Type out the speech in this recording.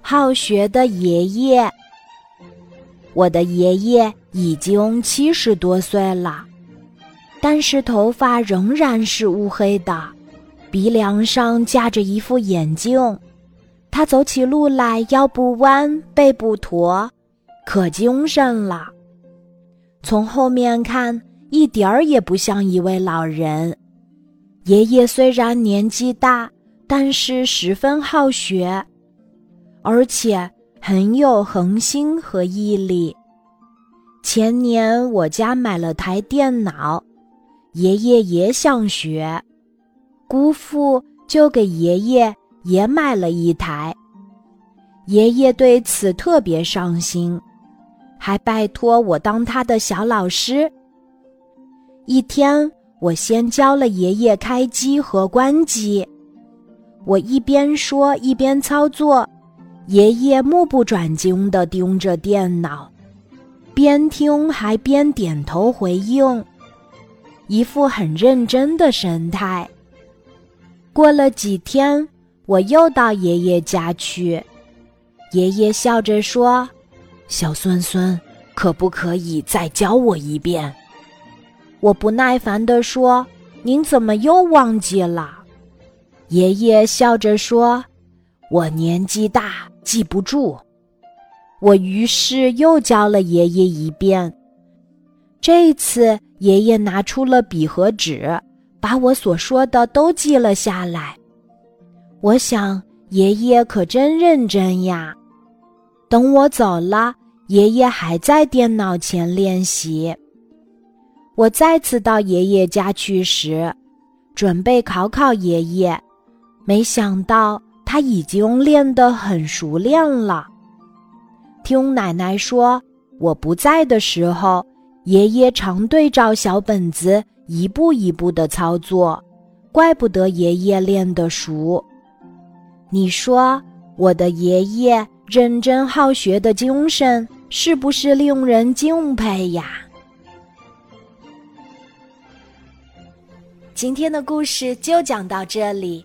好学的爷爷。我的爷爷已经七十多岁了，但是头发仍然是乌黑的，鼻梁上架着一副眼镜。他走起路来腰不弯，背不驼，可精神了。从后面看，一点儿也不像一位老人。爷爷虽然年纪大，但是十分好学，而且很有恒心和毅力。前年我家买了台电脑，爷爷也想学，姑父就给爷爷也买了一台。爷爷对此特别上心，还拜托我当他的小老师。一天。我先教了爷爷开机和关机，我一边说一边操作，爷爷目不转睛地盯着电脑，边听还边点头回应，一副很认真的神态。过了几天，我又到爷爷家去，爷爷笑着说：“小孙孙，可不可以再教我一遍？”我不耐烦地说：“您怎么又忘记了？”爷爷笑着说：“我年纪大，记不住。”我于是又教了爷爷一遍。这次，爷爷拿出了笔和纸，把我所说的都记了下来。我想，爷爷可真认真呀。等我走了，爷爷还在电脑前练习。我再次到爷爷家去时，准备考考爷爷，没想到他已经练得很熟练了。听奶奶说，我不在的时候，爷爷常对照小本子一步一步的操作，怪不得爷爷练得熟。你说我的爷爷认真好学的精神是不是令人敬佩呀？今天的故事就讲到这里，